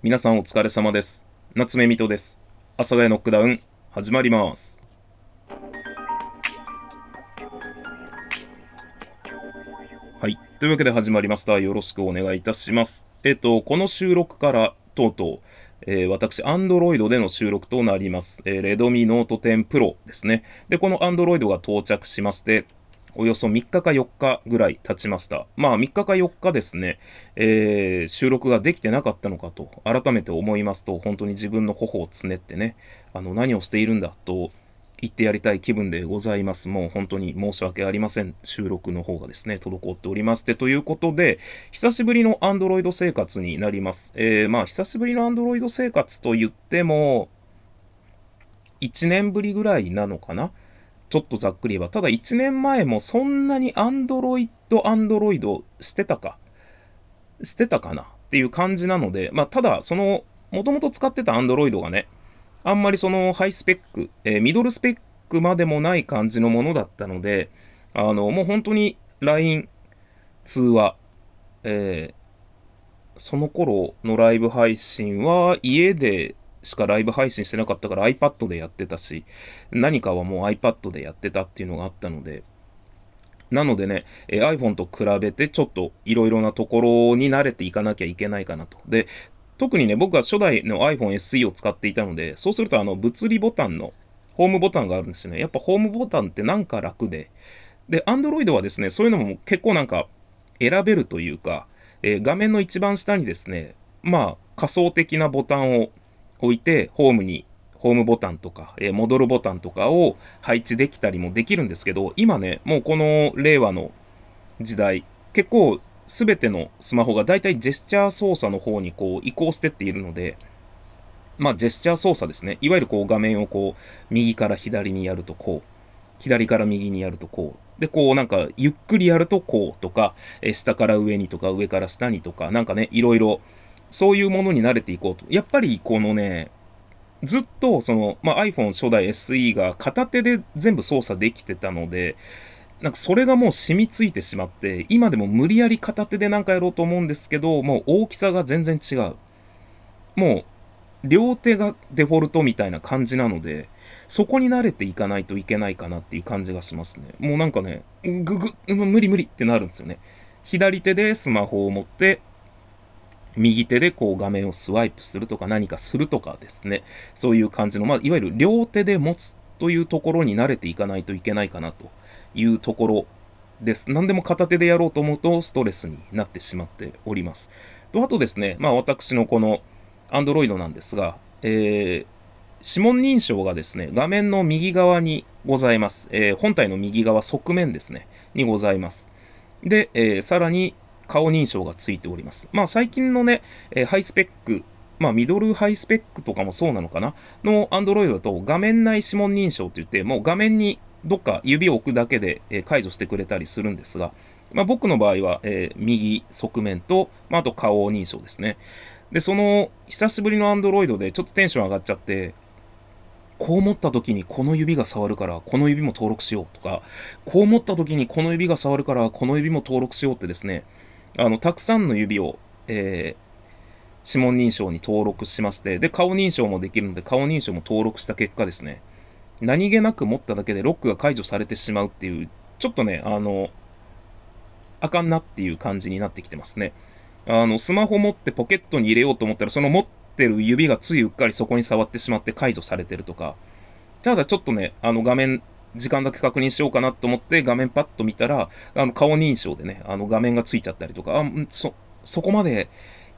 皆さんお疲れ様です。夏目水戸です。阿佐ヶ谷ノックダウン、始まります。はい。というわけで始まりました。よろしくお願いいたします。えっ、と、この収録から、とうとう、えー私、Android での収録となります。えー、Redmi Note 10 Pro ですね。で、この Android が到着しまして、およそ3日か4日ぐらい経ちました。まあ3日か4日ですね、えー収録ができてなかったのかと改めて思いますと、本当に自分の頬をつねってね、あの何をしているんだと言ってやりたい気分でございます。もう本当に申し訳ありません。収録の方がですね、滞っておりまして。ということで、久しぶりの Android 生活になります。えーまあ久しぶりの Android 生活と言っても、1年ぶりぐらいなのかなちょっとざっくり言えば。ただ1年前もそんなに Android、Android してたか。してたかなっていう感じなので、まあ、ただ、その、もともと使ってた Android がね、あんまりそのハイスペック、えーミドルスペックまでもない感じのものだったので、あの、もう本当に LINE、通話、えーその頃のライブ配信は家でしかライブ配信してなかったから iPad でやってたし、何かはもう iPad でやってたっていうのがあったので、なのでね、え iPhone と比べてちょっといろいろなところに慣れていかなきゃいけないかなと。で、特にね、僕は初代の iPhone SE を使っていたので、そうするとあの物理ボタンのホームボタンがあるんですよね。やっぱホームボタンってなんか楽で。で、Android はですね、そういうのも結構なんか選べるというか、えー画面の一番下にですね、まあ仮想的なボタンを置いて、ホームにホームボタンとか、えー戻るボタンとかを配置できたりもできるんですけど、今ね、もうこの令和の時代、結構すべてのスマホがだいたいジェスチャー操作の方にこう移行してっているので、まあジェスチャー操作ですね。いわゆるこう画面をこう右から左にやるとこう、左から右にやるとこう。で、こうなんかゆっくりやるとこうとか、え下から上にとか上から下にとか、なんかね、いろいろそういうものに慣れていこうと。やっぱりこのね、ずっとその、まあ、iPhone 初代 SE が片手で全部操作できてたので、なんかそれがもう染みついてしまって、今でも無理やり片手でなんかやろうと思うんですけど、もう大きさが全然違う。もう、両手がデフォルトみたいな感じなので、そこに慣れていかないといけないかなっていう感じがしますね。もうなんかね、ぐぐ、無理無理ってなるんですよね。左手でスマホを持って、右手でこう画面をスワイプするとか何かするとかですね、そういう感じの、まあ、いわゆる両手で持つというところに慣れていかないといけないかなというところです。何でも片手でやろうと思うとストレスになってしまっております。と、あとですね、まあ私のこの Android なんですが、えー指紋認証がですね、画面の右側にございます。えー本体の右側側面ですね、にございます。で、えーさらに顔認証がついております。まあ最近のね、えハイスペック、まあミドルハイスペックとかもそうなのかな？の Android だと画面内指紋認証って言って、もう画面にどっか指を置くだけで、え解除してくれたりするんですが、まあ、僕の場合は、えー右側面と、まあ、あと顔認証ですね。で、その久しぶりの Android でちょっとテンション上がっちゃって、こう持った時にこの指が触るから、この指も登録しようとか、こう持った時にこの指が触るから、この指も登録しようってですね、あの、たくさんの指を、えー指紋認証に登録しまして、で、顔認証もできるので、顔認証も登録した結果ですね、何気なく持っただけでロックが解除されてしまうっていう、ちょっとね、あの、あかんなっていう感じになってきてますね。あの、スマホ持ってポケットに入れようと思ったら、その持ってる指がついうっかりそこに触ってしまって解除されてるとか、ただちょっとね、あの画面、時間だけ確認しようかなと思って画面パッと見たら、あの顔認証でね、あの画面がついちゃったりとか、あ、そ、そこまで、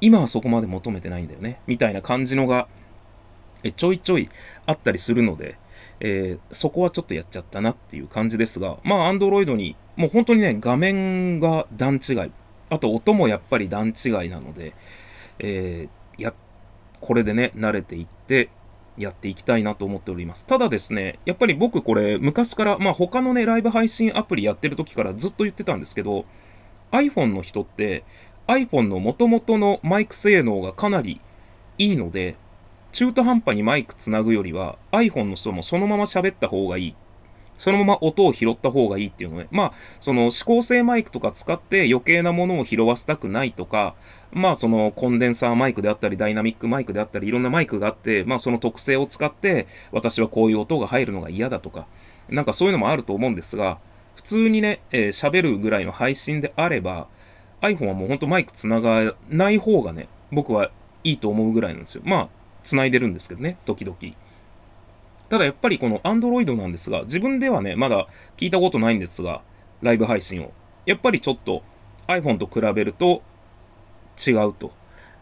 今はそこまで求めてないんだよね、みたいな感じのが、えちょいちょいあったりするので、えーそこはちょっとやっちゃったなっていう感じですが、まあ、Android に、もう本当にね、画面が段違い、あと音もやっぱり段違いなので、えーや、これでね、慣れていって、やっていきたいなと思っております。ただですね、やっぱり僕これ、昔から、まあ他のね、ライブ配信アプリやってる時からずっと言ってたんですけど、iPhone の人って、iPhone の元々のマイク性能がかなりいいので、中途半端にマイクつなぐよりは iPhone の人もそのまま喋った方がいい。そのまま音を拾った方がいいっていうのね。まあ、その指向性マイクとか使って余計なものを拾わせたくないとか、まあ、そのコンデンサーマイクであったり、ダイナミックマイクであったり、いろんなマイクがあって、まあ、その特性を使って、私はこういう音が入るのが嫌だとか、なんかそういうのもあると思うんですが、普通にね、えー、喋るぐらいの配信であれば、iPhone はもうほんとマイク繋がない方がね、僕はいいと思うぐらいなんですよ。まあ、繋いでるんですけどね、時々。ただやっぱりこの Android なんですが、自分ではね、まだ聞いたことないんですが、ライブ配信を。やっぱりちょっと iPhone と比べると違うと。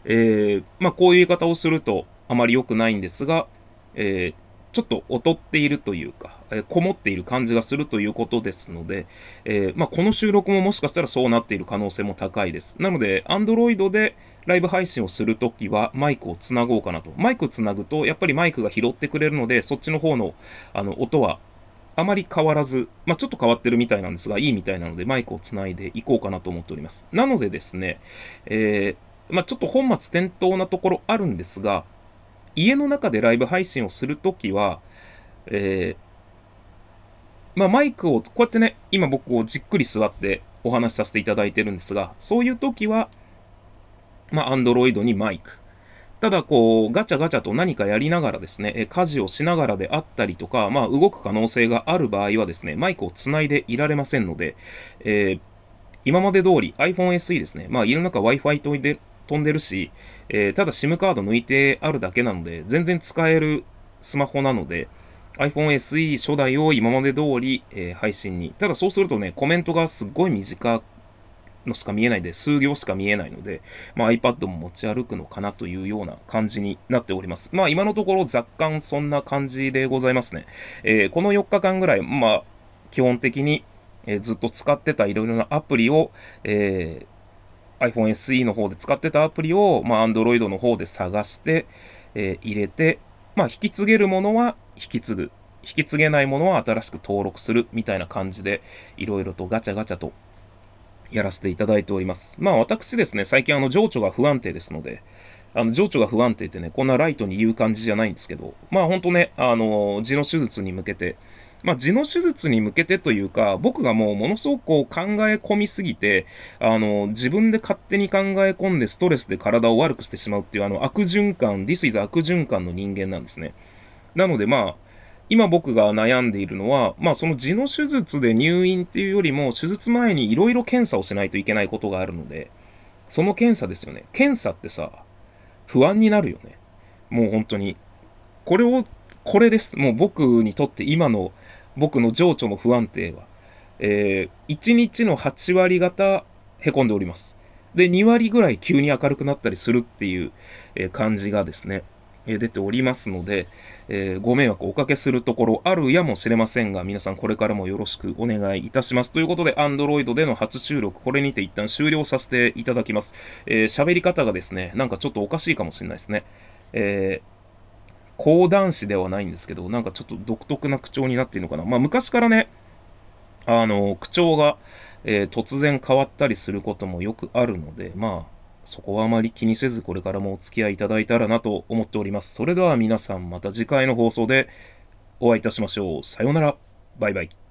えー、まあこういう言い方をするとあまり良くないんですが、えー、ちょっと劣っているというか、えー、こもっている感じがするということですので、えー、まあ、この収録ももしかしたらそうなっている可能性も高いです。なので、Android でライブ配信をするときはマイクをつなごうかなと。マイクつなぐと、やっぱりマイクが拾ってくれるので、そっちの方のあの音はあまり変わらず、まあ、ちょっと変わってるみたいなんですが、いいみたいなので、マイクをつないでいこうかなと思っております。なのでですね、えー、まあ、ちょっと本末転倒なところあるんですが、家の中でライブ配信をするときは、えー、まあ、マイクを、こうやってね、今僕をじっくり座ってお話しさせていただいてるんですが、そういうときは、まあ、Android にマイク。ただ、こう、ガチャガチャと何かやりながらですね、家事をしながらであったりとか、まあ、動く可能性がある場合はですね、マイクをつないでいられませんので、えー、今まで通り iPhone SE ですね、まあ、家の中 Wi-Fi 飛んで飛んでるし、えー、ただ SIM カード抜いてあるだけなので、全然使えるスマホなので、iPhone SE 初代を今まで通り、えー、配信に。ただそうするとね、コメントがすっごい短のしか見えないで、数行しか見えないので、まあ、iPad も持ち歩くのかなというような感じになっております。まあ今のところ若干そんな感じでございますね。えー、この4日間ぐらい、まあ基本的に、え、ずっと使ってたいろいろなアプリを、えー iPhone SE の方で使ってたアプリを、まあ、Android の方で探して、えー、入れて、まあ、引き継げるものは引き継ぐ。引き継げないものは新しく登録するみたいな感じで、いろいろとガチャガチャとやらせていただいております。まあ私ですね、最近あの情緒が不安定ですので、あの情緒が不安定ってね、こんなライトに言う感じじゃないんですけど、まあ本当ね、あの、痔の手術に向けて、まあ、痔の手術に向けてというか、僕がもうものすごくこう考え込みすぎて、あの、自分で勝手に考え込んでストレスで体を悪くしてしまうっていう、あの、悪循環、This is 悪循環の人間なんですね。なのでまあ、今僕が悩んでいるのは、まあその痔の手術で入院っていうよりも、手術前にいろいろ検査をしないといけないことがあるので、その検査ですよね。検査ってさ、不安になるよね。もう本当に。これを、これです。もう僕にとって今の僕の情緒の不安定は、えー、1日の8割方へこんでおります。で、2割ぐらい急に明るくなったりするっていう、え、感じがですね、え、出ておりますので、えー、ご迷惑をおかけするところあるやもしれませんが、皆さんこれからもよろしくお願いいたします。ということで、Android での初収録、これにて一旦終了させていただきます。えー、喋り方がですね、なんかちょっとおかしいかもしれないですね。えー講談師ではないんですけど、なんかちょっと独特な口調になっているのかな。まあ昔からね、あの、口調が、えー、突然変わったりすることもよくあるので、まあ、そこはあまり気にせずこれからもお付き合いいただいたらなと思っております。それでは皆さんまた次回の放送でお会いいたしましょう。さようなら。バイバイ。